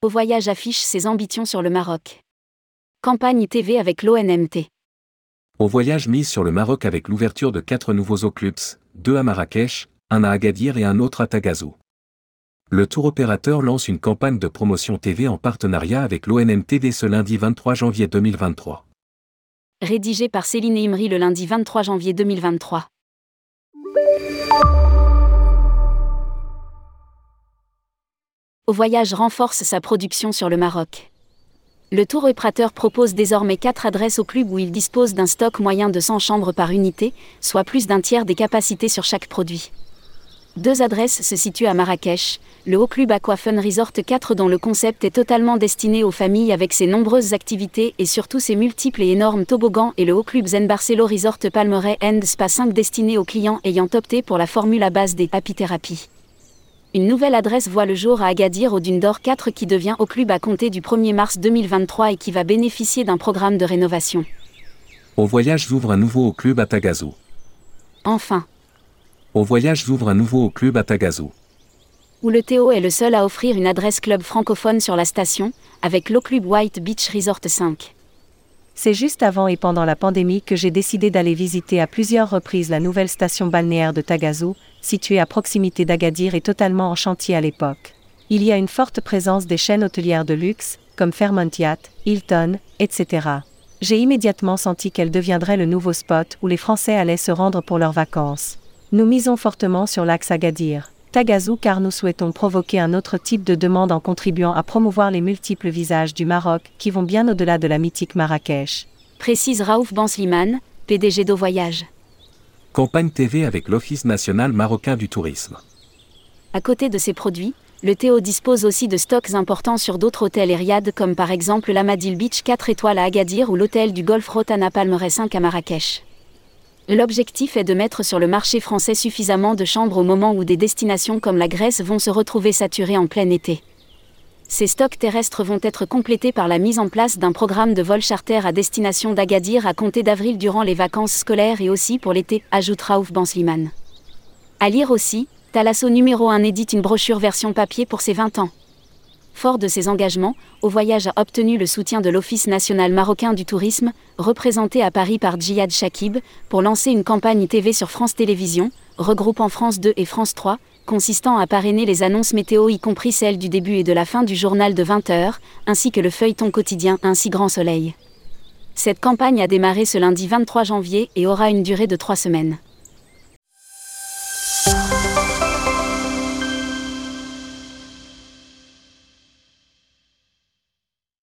Au voyage affiche ses ambitions sur le Maroc. Campagne TV avec l'ONMT. Au voyage mise sur le Maroc avec l'ouverture de quatre nouveaux eau clubs, deux à Marrakech, un à Agadir et un autre à Tagazo. Le tour opérateur lance une campagne de promotion TV en partenariat avec l'ONMT dès ce lundi 23 janvier 2023. Rédigé par Céline Imri le lundi 23 janvier 2023. Au voyage renforce sa production sur le Maroc. Le tour opérateur propose désormais 4 adresses au club où il dispose d'un stock moyen de 100 chambres par unité, soit plus d'un tiers des capacités sur chaque produit. Deux adresses se situent à Marrakech, le Haut Club Aquafun Resort 4 dont le concept est totalement destiné aux familles avec ses nombreuses activités et surtout ses multiples et énormes toboggans et le Haut Club Zen Barcelo Resort Palmeret and Spa 5 destiné aux clients ayant opté pour la formule à base des happy thérapies. Une nouvelle adresse voit le jour à Agadir au Dune d'Or 4 qui devient au club à compter du 1er mars 2023 et qui va bénéficier d'un programme de rénovation. Au voyage ouvre un nouveau au club à Tagazo. Enfin, Au voyage ouvre un nouveau au club à Tagazo. où le Théo est le seul à offrir une adresse club francophone sur la station, avec l'O Club White Beach Resort 5. C'est juste avant et pendant la pandémie que j'ai décidé d'aller visiter à plusieurs reprises la nouvelle station balnéaire de Tagazo, située à proximité d'Agadir et totalement en chantier à l'époque. Il y a une forte présence des chaînes hôtelières de luxe, comme Fairmont Yacht, Hilton, etc. J'ai immédiatement senti qu'elle deviendrait le nouveau spot où les Français allaient se rendre pour leurs vacances. Nous misons fortement sur l'axe Agadir. Tagazou car nous souhaitons provoquer un autre type de demande en contribuant à promouvoir les multiples visages du Maroc qui vont bien au-delà de la mythique Marrakech. Précise Raouf Bansliman, PDG d'Au Voyage. Campagne TV avec l'Office national marocain du tourisme. À côté de ces produits, le Théo dispose aussi de stocks importants sur d'autres hôtels et riads comme par exemple l'Amadil Beach 4 étoiles à Agadir ou l'hôtel du Golf Rotana Palmeret 5 à Marrakech. L'objectif est de mettre sur le marché français suffisamment de chambres au moment où des destinations comme la Grèce vont se retrouver saturées en plein été. Ces stocks terrestres vont être complétés par la mise en place d'un programme de vol charter à destination d'Agadir à compter d'avril durant les vacances scolaires et aussi pour l'été, ajoute Raouf Bansliman. À lire aussi, Thalasso numéro 1 édite une brochure version papier pour ses 20 ans. Fort de ses engagements, Au Voyage a obtenu le soutien de l'Office national marocain du tourisme, représenté à Paris par Djihad Shakib, pour lancer une campagne TV sur France Télévisions, regroupant France 2 et France 3, consistant à parrainer les annonces météo y compris celles du début et de la fin du journal de 20h, ainsi que le feuilleton quotidien Ainsi Grand Soleil. Cette campagne a démarré ce lundi 23 janvier et aura une durée de trois semaines.